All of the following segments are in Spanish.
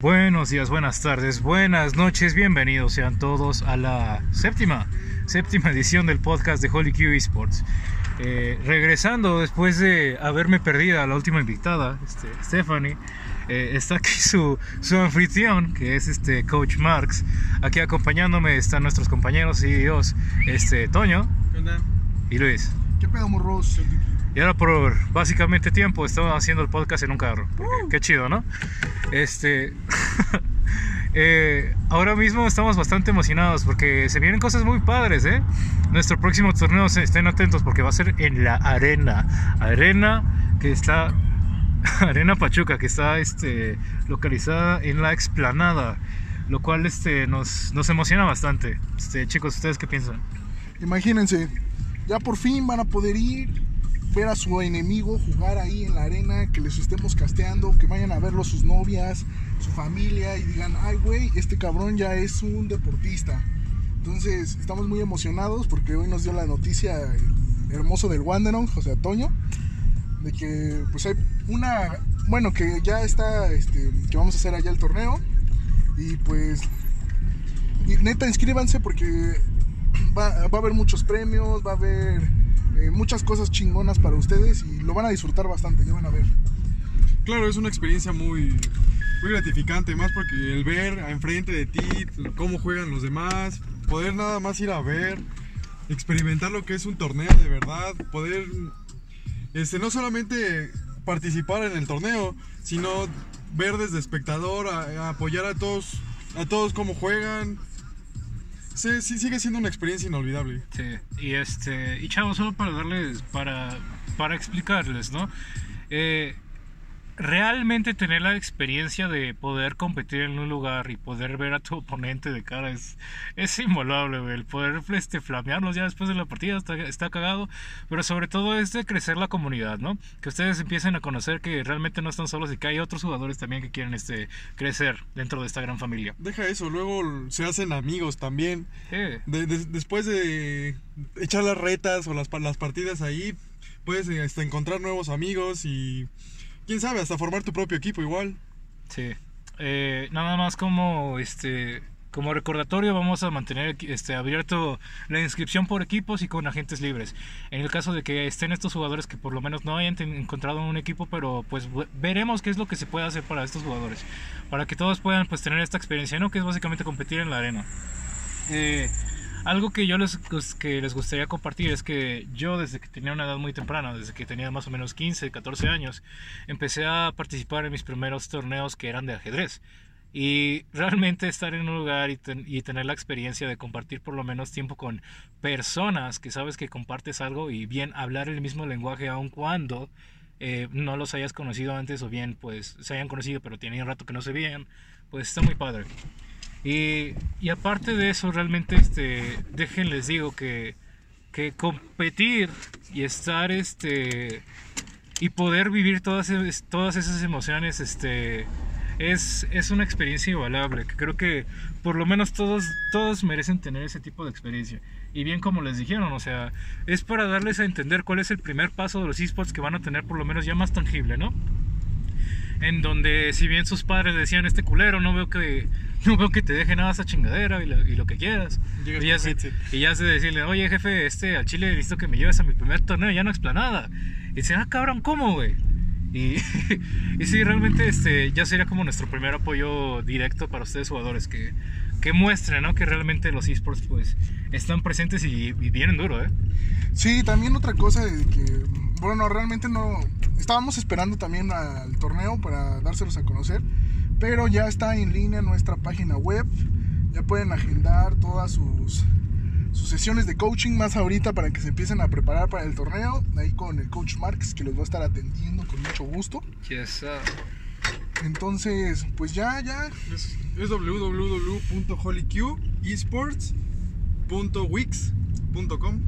Buenos días, buenas tardes, buenas noches, bienvenidos sean todos a la séptima, séptima edición del podcast de Holy Q Esports. Eh, regresando después de haberme perdido a la última invitada, este, Stephanie, eh, está aquí su, su anfitrión, que es este Coach Marx. Aquí acompañándome están nuestros compañeros y Dios, este, Toño ¿Qué onda? y Luis. ¿Qué pedo, morros? Y ahora por básicamente tiempo estamos haciendo el podcast en un carro. porque Uh. Qué chido, ¿no? Este. eh, ahora mismo estamos bastante emocionados porque se vienen cosas muy padres, ¿eh? Nuestro próximo torneo, estén atentos porque va a ser en la arena. Arena que está. Arena Pachuca, que está este, localizada en la explanada. Lo cual este, nos, nos emociona bastante. Este, chicos, ¿ustedes qué piensan? Imagínense, ya por fin van a poder ir, ver a su enemigo jugar ahí en la arena, que les estemos casteando, que vayan a verlo sus novias, su familia y digan, ay güey, este cabrón ya es un deportista. Entonces, estamos muy emocionados porque hoy nos dio la noticia el hermoso del Wanderung, José Antonio, de que pues hay una, bueno, que ya está, este, que vamos a hacer allá el torneo y pues y neta inscríbanse porque va, va a haber muchos premios, va a haber eh, muchas cosas chingonas para ustedes y lo van a disfrutar bastante, ya van a ver. Claro, es una experiencia muy, muy gratificante, más porque el ver enfrente de ti cómo juegan los demás, poder nada más ir a ver, experimentar lo que es un torneo de verdad, poder este, no solamente participar en el torneo, sino ver desde espectador, apoyar a todos, a todos cómo juegan. Sí, sí, sigue siendo una experiencia inolvidable. Sí, y este, y chavos, solo para darles, para, para explicarles, ¿no? Eh, realmente tener la experiencia de poder competir en un lugar y poder ver a tu oponente de cara es, es invaluable, güey. El poder este, flamearlos ya después de la partida está, está cagado, pero sobre todo es de crecer la comunidad, ¿no? Que ustedes empiecen a conocer que realmente no están solos y que hay otros jugadores también que quieren este, crecer dentro de esta gran familia. Deja eso, luego se hacen amigos también. Sí. De- de- después de echar las retas o las, las partidas ahí, puedes hasta encontrar nuevos amigos y quién sabe, hasta formar tu propio equipo igual. Sí. Eh, nada más como este como recordatorio vamos a mantener este abierto la inscripción por equipos y con agentes libres. En el caso de que estén estos jugadores que por lo menos no hayan encontrado un equipo, pero pues ve- veremos qué es lo que se puede hacer para estos jugadores, para que todos puedan pues tener esta experiencia, ¿no? Que es básicamente competir en la arena. Eh, algo que yo les, gus- que les gustaría compartir es que yo desde que tenía una edad muy temprana, desde que tenía más o menos 15, 14 años, empecé a participar en mis primeros torneos que eran de ajedrez. Y realmente estar en un lugar y, y tener la experiencia de compartir por lo menos tiempo con personas que sabes que compartes algo y bien hablar el mismo lenguaje aun cuando eh, no los hayas conocido antes o bien pues se hayan conocido pero tienen rato que no se veían, pues está muy padre. Y, y aparte de eso, realmente, este, déjenles digo que, que competir y estar, este, y poder vivir todas, es- todas esas emociones, este, es, es una experiencia invaluable. Que creo que por lo menos todos, todos merecen tener ese tipo de experiencia. Y bien como les dijeron, o sea, es para darles a entender cuál es el primer paso de los esports que van a tener por lo menos ya más tangible, ¿no? En donde si bien sus padres decían este culero no veo que no veo que te deje nada esa chingadera y, lo- y lo que quieras y ya, se, y ya se decirle oye jefe este al chile necesito que me lleves a mi primer torneo ya no explanada y dice ah cabrón cómo güey y, y sí realmente este ya sería como nuestro primer apoyo directo para ustedes jugadores que que muestren ¿no? que realmente los esports pues están presentes y, y vienen duro eh Sí, también otra cosa de que, bueno, realmente no, estábamos esperando también al torneo para dárselos a conocer, pero ya está en línea nuestra página web, ya pueden agendar todas sus, sus sesiones de coaching más ahorita para que se empiecen a preparar para el torneo, ahí con el coach Marx que los va a estar atendiendo con mucho gusto. yes, Entonces, pues ya, ya, Es, es www.holyq.esports.wix.com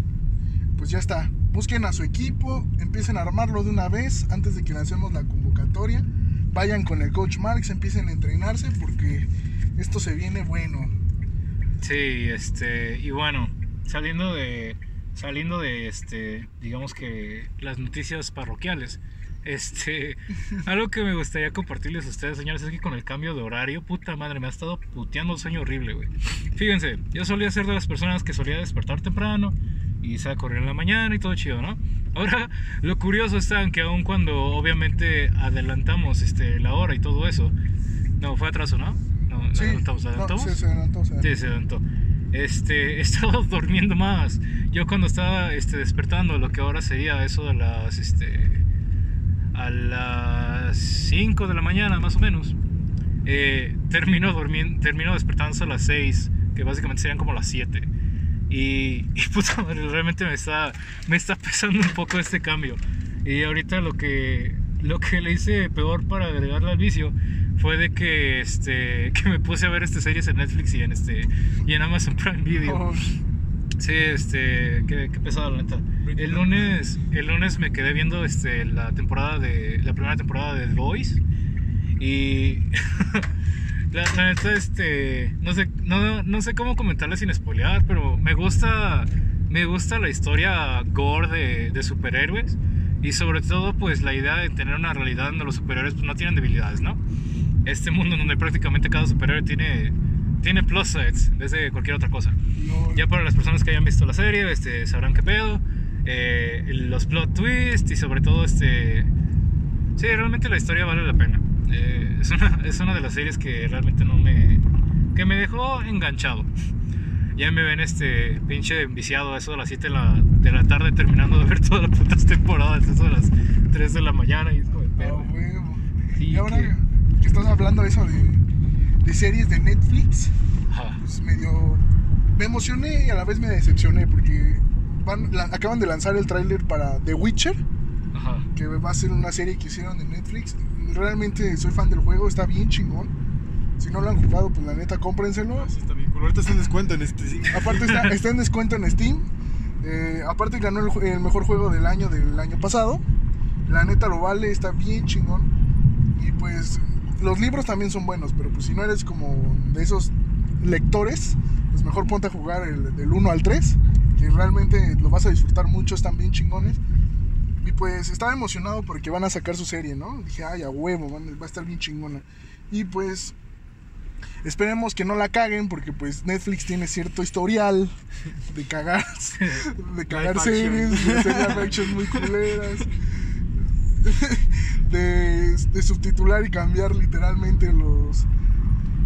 pues ya está. Busquen a su equipo, empiecen a armarlo de una vez antes de que lancemos la convocatoria. Vayan con el coach Marx, empiecen a entrenarse porque esto se viene bueno. Sí, este, y bueno, saliendo de, saliendo de, este, digamos que las noticias parroquiales, Este, algo que me gustaría compartirles a ustedes, señores, es que con el cambio de horario, puta madre, me ha estado puteando el sueño horrible, güey. Fíjense, yo solía ser de las personas que solía despertar temprano y se a correr en la mañana y todo chido, ¿no? Ahora, lo curioso está en que aun cuando obviamente adelantamos este, la hora y todo eso, no, fue atraso, ¿no? No, Sí, adelantamos, no, adelantamos. sí, se adelantó, se adelantó. Sí, se adelantó. Este, he estado durmiendo más. Yo cuando estaba este, despertando, lo que ahora sería eso de las, este, a las 5 de la mañana más o menos, eh, termino, durmiendo, termino despertándose a las 6, que básicamente serían como las 7. Y, y puta madre, realmente me está, me está pesando un poco este cambio. Y ahorita lo que, lo que le hice peor para agregarle al vicio fue de que, este, que me puse a ver este series en Netflix y en, este, y en Amazon Prime Video. Oh, Sí, este, qué, qué pesado la neta. El lunes, el lunes me quedé viendo este, la temporada de, la primera temporada de The Voice y la, la neta, este, no sé, no, no sé cómo comentarle sin spoilear, pero me gusta, me gusta la historia gore de, de superhéroes y sobre todo, pues la idea de tener una realidad donde los superhéroes pues, no tienen debilidades, ¿no? Este mundo donde prácticamente cada superhéroe tiene, tiene plus sides en vez de cualquier otra cosa. no, Ya para las personas que hayan visto la serie, este, sabrán qué pedo. eh, los plot twists y sobre todo, este. Sí, realmente la historia vale la pena. Eh, es, una, es una de las series que realmente no me. que me dejó enganchado. Ya me ven este pinche enviciado a eso de las 7 de la, de la tarde terminando de ver todas las putas temporadas, eso de las 3 de la mañana y es como de a pedo. huevo. Sí, Y ahora que- que estás hablando de eso de, de series de Netflix, Ajá. pues medio me emocioné y a la vez me decepcioné porque van, la- acaban de lanzar el tráiler para The Witcher, Ajá. que va a ser una serie que hicieron en Netflix. Realmente soy fan del juego, está bien chingón. Si no lo han jugado, pues la neta cómprenselo. Ah, sí, está bien. cool. Ahorita está en descuento en sí. Aparte está, está en descuento en Steam. Eh, aparte ganó el mejor juego del año del año pasado. La neta lo vale, está bien chingón. Y pues los libros también son buenos, pero pues si no eres como de esos lectores, pues mejor ponte a jugar el, del 1 al 3, que realmente lo vas a disfrutar mucho, están bien chingones. Y pues estaba emocionado porque van a sacar su serie, ¿no? Dije, ay, a huevo, van- va a estar bien chingona. Y pues esperemos que no la caguen porque pues Netflix tiene cierto historial de cagar, de cagar series, de action muy culeras. De, de subtitular y cambiar literalmente los,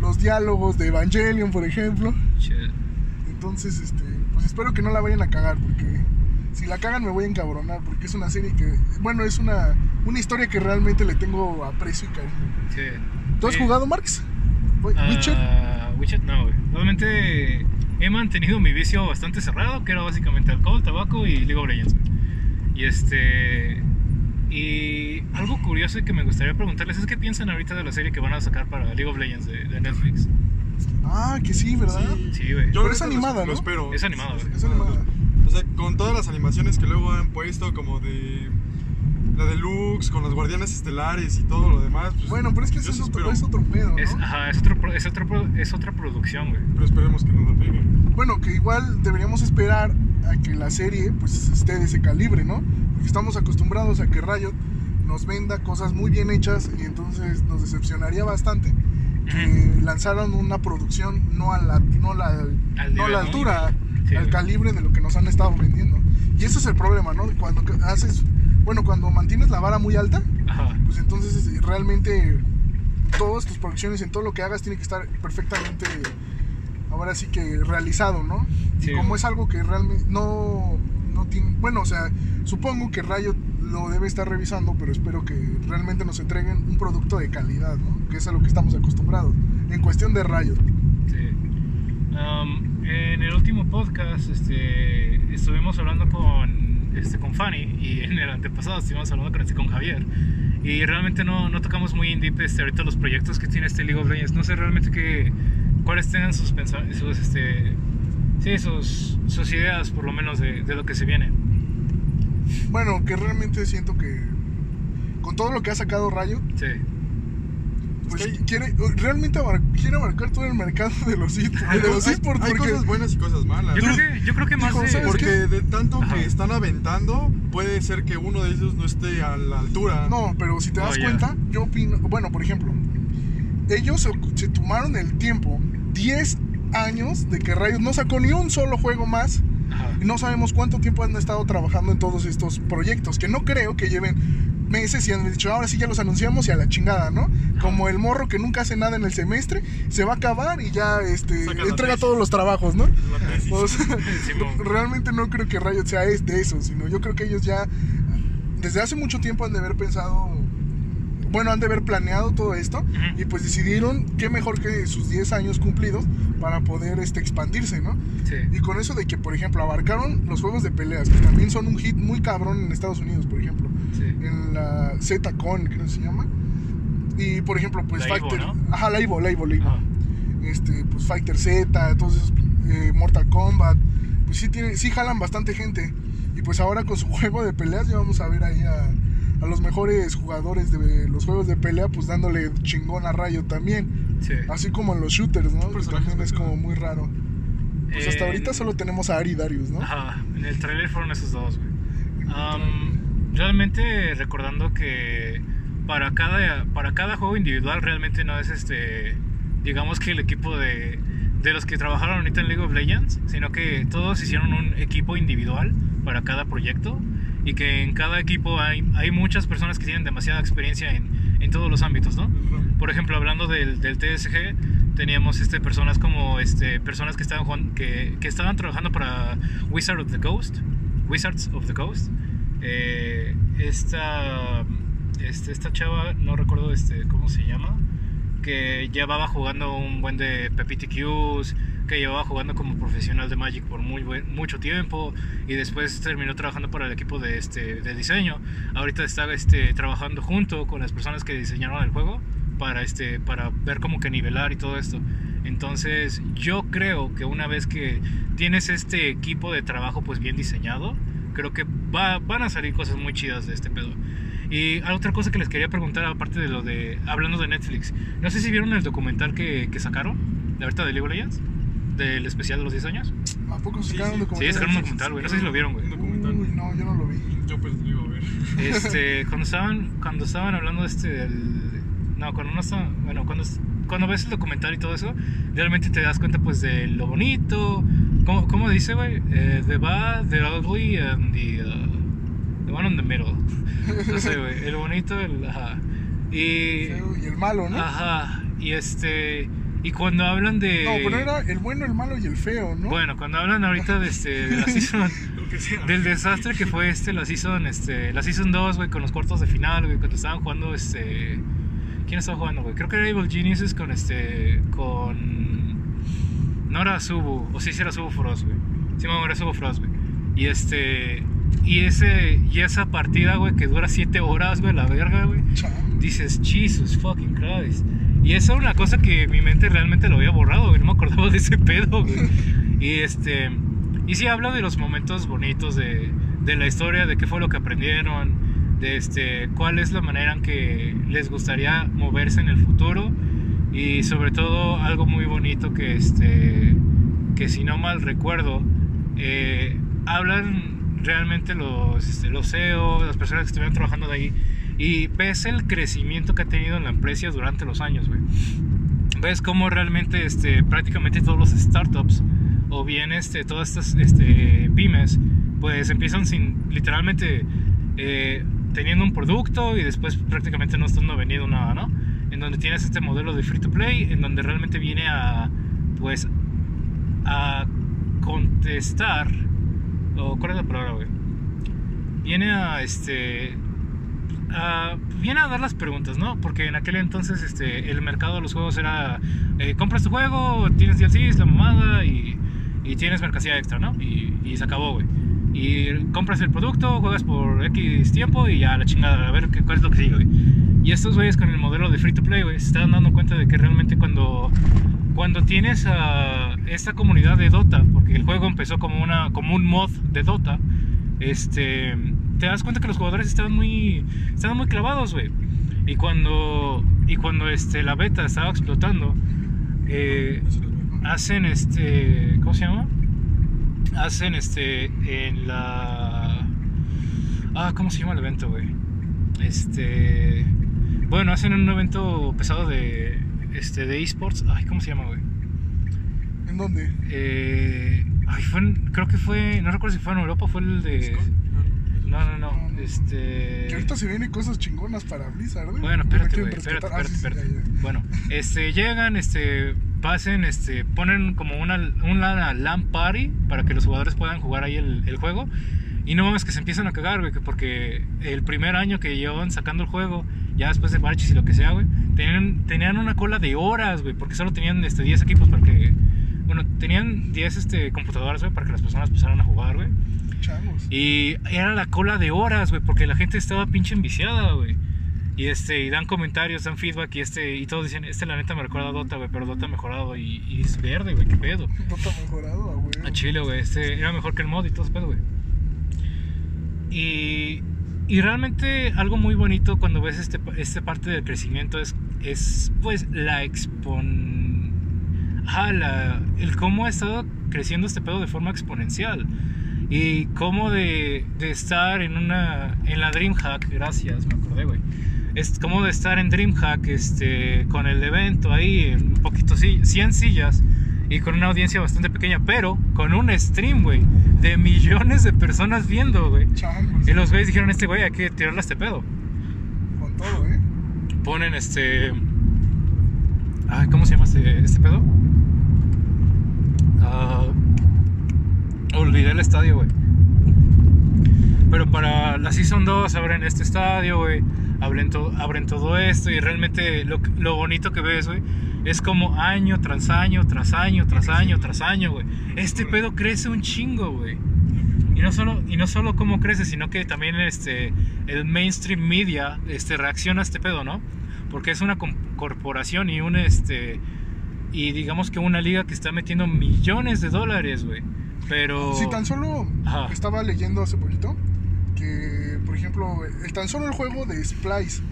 los diálogos de Evangelion, por ejemplo. Shit. Entonces, este, pues espero que no la vayan a cagar, porque si la cagan me voy a encabronar, porque es una serie que, bueno, es una, una historia que realmente le tengo aprecio y cariño. Sí. ¿Tú has Sí. jugado, Marx? ¿Witcher? Ah, Witcher no, güey. Realmente he mantenido mi vicio bastante cerrado, que era básicamente alcohol, tabaco y League of Legends. güey. Y este. Y algo curioso que me gustaría preguntarles es qué piensan ahorita de la serie que van a sacar para League of Legends de, de Netflix. Ah, que sí, ¿verdad? Sí, güey. Yo Pero es lo- animada, Lo ¿no? espero. Es animada, güey. Es animada. O sea, con todas las animaciones que luego han puesto, como de. La de Lux, con los guardianes estelares y todo lo demás. pues, Bueno, pero es que eso es otro, es otro pedo, ¿no? Es, ajá, es, otro, es, otro es otra producción, güey. Pero esperemos que no la peguen. Bueno, que igual deberíamos esperar a que la serie pues esté de ese calibre, ¿no? Porque estamos acostumbrados a que Riot nos venda cosas muy bien hechas y entonces nos decepcionaría bastante que lanzaron una producción no a la, no la, Al no a la ¿no? Sí. al calibre de lo que nos han estado vendiendo. Y ese es el problema, ¿no? Cuando haces, bueno, cuando mantienes la vara muy alta, Ajá. pues entonces es- realmente todas tus producciones en todo lo que hagas tiene que estar perfectamente ahora sí que realizado, ¿no? Sí, y como es algo que realmente no, no tiene, bueno, o sea, supongo que Riot lo debe estar revisando, pero espero que realmente nos entreguen un producto de calidad, ¿no? Que es a lo que estamos acostumbrados. En cuestión de Riot. Sí. Um, en el último podcast este, estuvimos hablando con, este, con Fanny y en el antepasado estuvimos hablando con, este, con Javier. Y realmente no, no tocamos muy in deep este, ahorita los proyectos que tiene este League of Legends. No sé realmente qué, cuáles tengan sus, sus, este, sí, sus, sus ideas por lo menos de, de lo que se viene. Bueno, que realmente siento que con todo lo que ha sacado Riot, Sí, pues Es que hay- quiere, realmente abar- quiere abarcar todo el mercado de los, Hay, de los hay- esports hay porque cosas buenas y cosas malas. Yo creo que, yo creo que más Hijo, de... ¿sabes Porque qué? de tanto Ajá. que están aventando, puede ser que uno de ellos no esté a la altura. No, pero si te das Oh, cuenta, yo opino, bueno, por ejemplo, ellos se, se tomaron el tiempo, 10 años de que Riot no sacó ni un solo juego más Ajá. y no sabemos cuánto tiempo han estado trabajando en todos estos proyectos, que no creo que lleven meses y han dicho, ahora sí ya los anunciamos y a la chingada, ¿no? Como el morro que nunca hace nada en el semestre, se va a acabar y ya este, entrega todos los trabajos, ¿no? O sea, realmente no creo que Riot sea de eso, sino yo creo que ellos ya desde hace mucho tiempo han de haber pensado, bueno, han de haber planeado todo esto y pues decidieron qué mejor que sus 10 años cumplidos para poder este, expandirse, ¿no? Sí. Y con eso de que, por ejemplo, abarcaron los juegos de peleas, que también son un hit muy cabrón en Estados Unidos, por ejemplo, Sí. en la Z-Con, creo que se llama. Y por ejemplo, pues La Fighter. ¿no? Ajá, la Ajá. este, pues Fighter Z, esos, eh, Mortal Kombat, pues sí, tiene, sí jalan bastante gente. Y pues ahora con su juego de peleas ya vamos a ver ahí a, a los mejores jugadores de los juegos de pelea, pues dándole chingón a Rayo también. Sí. Así como en los shooters, ¿no? Que también es como muy raro. Pues hasta En- ahorita solo tenemos a Ari Darius, ¿no? Ajá, en el trailer fueron esos dos, güey. Am, realmente recordando que para cada, para cada juego individual realmente no es este, digamos que el equipo de, de los que trabajaron ahorita en League of Legends, sino que todos hicieron un equipo individual para cada proyecto y que en cada equipo hay, hay muchas personas que tienen demasiada experiencia en, en todos los ámbitos, ¿no? Por ejemplo, hablando del, del TSG, teníamos este, personas como este, personas que estaban, que, que estaban trabajando para Wizard of the Coast, Wizards of the Coast. Eh, esta, este, esta chava, no recuerdo este, cómo se llama, que llevaba jugando un buen de PPTQs, que llevaba jugando como profesional de Magic por muy buen- mucho tiempo y después terminó trabajando para el equipo de, este, de diseño. Ahorita está este, trabajando junto con las personas que diseñaron el juego para, este, para ver como que nivelar y todo esto. Entonces yo creo que una vez que tienes este equipo de trabajo pues bien diseñado, creo que va- van a salir cosas muy chidas de este pedo. Y otra cosa que les quería preguntar, aparte de lo de. Hablando de Netflix, no sé si vieron el documental que, que sacaron, de ahorita de League of Legends, del especial de los 10 años. ¿A poco Sí, sacaron sí. un Sí, documental? sacaron un documental, güey. No sé si lo vieron, güey. Un documental. Uy, no, yo no lo vi. Yo pues lo iba a ver. Este, cuando estaban, cuando estaban hablando de este, del- no, cuando no estaban, bueno, cuando, cuando ves el documental y todo eso, realmente te das cuenta pues de lo bonito, ¿cómo, cómo dice, güey? Eh, the bad, the ugly and the, uh, the one in the middle. No sé, güey, el bonito, el, ajá. Y, Y el malo, ¿no? ajá, y este, y cuando hablan de... No, pero era el bueno, el malo y el feo, ¿no? Bueno, cuando hablan ahorita de, este, de la season... Del desastre que fue este, la season, este, la season 2, güey, con los cuartos de final, güey, cuando estaban jugando, este... ¿Quién estaba jugando, güey? Creo que era Evil Geniuses con este, con... No era Subu, o sí, sí era Subu Frost, güey. Sí, me era Subu Frost, güey. Y este... Y, ese, y esa partida, güey, que dura 7 horas, güey, la verga, güey. Dices, Jesus fucking Christ. Y esa era una cosa que mi mente realmente lo había borrado, güey. No me acordaba de ese pedo, güey. Y este. Y sí habla de los momentos bonitos de, de la historia, de qué fue lo que aprendieron, de este, cuál es la manera en que les gustaría moverse en el futuro. Y sobre todo algo muy bonito que este. que si no mal recuerdo. eh, hablan realmente los, este, los CEO, las personas que estuvieron trabajando de ahí. Y ves el crecimiento que ha tenido en la empresa durante los años. Ves cómo realmente este, prácticamente todos los startups o bien este, todas estas este, pymes pues empiezan sin literalmente eh, teniendo un producto y después prácticamente no estando vendiendo nada, ¿no? En donde tienes este modelo de free to play, en donde realmente viene a pues a contestar o cuál es la palabra, güey. Viene a este a- viene a dar las preguntas, ¿no? Porque en aquel entonces este, el mercado de los juegos era, eh, compras tu juego, tienes DLCs, la mamada y, y tienes mercancía extra, ¿no? Y, y se acabó, güey. Y compras el producto, juegas por X tiempo y ya la chingada, a ver qué, cuál es lo que sigue, güey. Y estos güeyes con el modelo de free to play, güey, se están dando cuenta de que realmente cuando, cuando tienes esta comunidad de Dota, porque el juego empezó como, una, como un mod de Dota, este, te das cuenta que los jugadores estaban muy, estaban muy clavados, güey. Y cuando y cuando este, la beta estaba explotando, eh, hacen este. ¿Cómo se llama? Hacen este. En la. Ah, ¿cómo se llama el evento, güey? Este. Bueno, hacen un evento pesado de. Este, de esports. Ay, ¿cómo se llama, güey? ¿En dónde? Eh, ay, fue en- creo que fue. No recuerdo si fue en Europa, fue el de. No, no, no. Este. Que ahorita se vienen cosas chingonas para Blizzard, ¿eh? Bueno, espérate, güey, espérate. Ah, espérate, espérate. Bueno, este, llegan, este, pasen, este, ponen como una, una LAN party para que los jugadores puedan jugar ahí el, el juego. Y no mames que se empiezan a cagar, güey, que porque el primer año que llevan sacando el juego, ya después de parches y lo que sea, güey, tenían, tenían una cola de horas, güey, porque solo tenían, este, 10 equipos para que, bueno, tenían 10, este, computadoras, güey, para que las personas empezaran a jugar, güey. Changos. Y era la cola de horas, güey, porque la gente estaba pinche enviciada, güey. Y este, y dan comentarios, dan feedback y este, y todos dicen, este la neta me recuerda a Dota, güey, pero Dota mejorado y, y es verde, güey, qué pedo. Está mejorado, güey. A Chile, güey, este era mejor que el mod y todo ese pedo, güey. Y, y realmente algo muy bonito cuando ves este, este parte del crecimiento es, es pues la expon... Ajá, la- el cómo ha estado creciendo este pedo de forma exponencial. Y cómo de, de estar en una en la DreamHack, gracias, me acordé, güey. Es como de estar en DreamHack este, con el evento ahí, un poquito, sí, 100 sillas y con una audiencia bastante pequeña, pero con un stream, güey, de millones de personas viendo, güey. Y los güeyes dijeron, este güey, hay que tirarle a este pedo. Con todo, ¿eh? Ponen este... Ay, ¿cómo se llama este, este pedo? Ah, olvidé el estadio, güey. Pero para la Season 2 abren este estadio, güey. Abren, to- abren todo esto y realmente lo, lo bonito que ves, güey, es como año tras año, tras año, tras año, tras año, güey. Este pedo crece un chingo, güey. Y no solo, y no solo cómo crece, sino que también este, el mainstream media este, reacciona a este pedo, ¿no? Porque es una corporación y un este y digamos que una liga que está metiendo millones de dólares, güey. Pero Si tan solo Ajá. estaba leyendo hace poquito que, por ejemplo, el tan solo el juego de Splice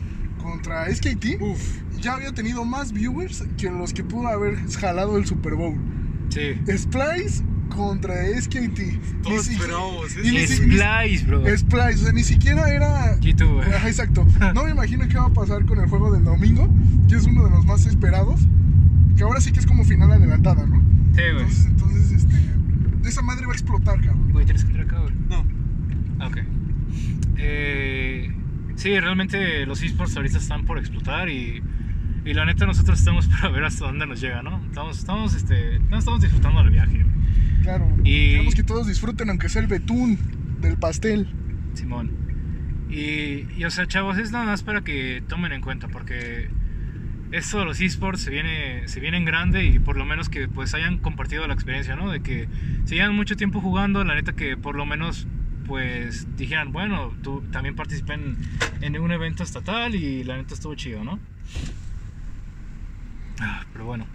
contra SKT Uf, ya había tenido más viewers que los que pudo haber jalado el Super Bowl. sí. Splice contra SKT. todos Ni si- y ni ni- Splice, bro. Splice, o sea, ni siquiera era. Quito, güey. Ajá, exacto. No me imagino qué va a pasar con el juego del domingo, que es uno de los más esperados. Que ahora sí que es como final adelantada, ¿no? Sí, güey. Entonces, entonces este. Esa madre va a explotar, cabrón. Güey, tienes que entrar acá, güey. No, Ah, Ok. Sí, realmente los esports ahorita están por explotar y, y la neta nosotros estamos para ver hasta dónde nos llega, ¿no? Estamos, estamos, este, estamos disfrutando del viaje, Claro. Y- Queremos que todos disfruten, aunque sea el betún del pastel. Simón. Y, y, o sea, chavos, es nada más para que tomen en cuenta porque esto de los esports se viene, se viene en grande y por lo menos que pues hayan compartido la experiencia, ¿no? De que si llevan mucho tiempo jugando, la neta que por lo menos pues dijeran, bueno, tú también participé en, un evento estatal y la neta estuvo chido, ¿no? Ah, pero bueno.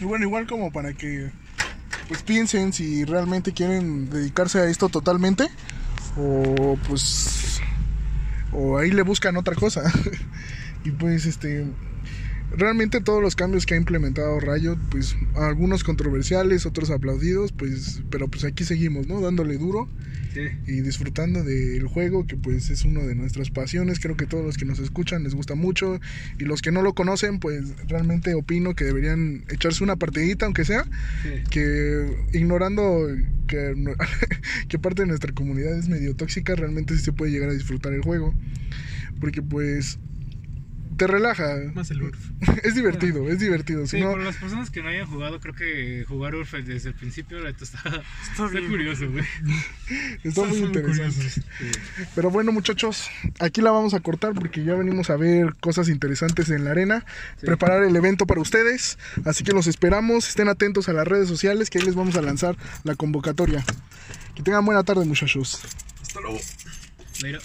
Y bueno, igual como para que pues piensen si realmente quieren dedicarse a esto totalmente o pues o ahí le buscan otra cosa. y pues este realmente todos los cambios que ha implementado Riot, pues algunos controversiales, otros aplaudidos, pues pero pues aquí seguimos, ¿no? Dándole duro sí. y disfrutando del juego que pues es uno de nuestras pasiones creo que todos los que nos escuchan les gusta mucho y los que no lo conocen pues realmente opino que deberían echarse una partidita aunque sea sí. que ignorando que, que parte de nuestra comunidad es medio tóxica realmente sí se puede llegar a disfrutar el juego porque pues te relaja más el Urf. es divertido es divertido si Sí, no para las personas que no hayan jugado, creo que jugar Urf desde el principio la está, está, bien. curioso, güey. está muy Son interesante. Pero bueno, muchachos, aquí la vamos a cortar porque ya venimos a ver cosas interesantes en la arena, Sí. preparar el evento para ustedes. Así que los esperamos, estén atentos a las redes sociales que ahí les vamos a lanzar la convocatoria. Que tengan buena tarde, muchachos. Hasta luego. Mira.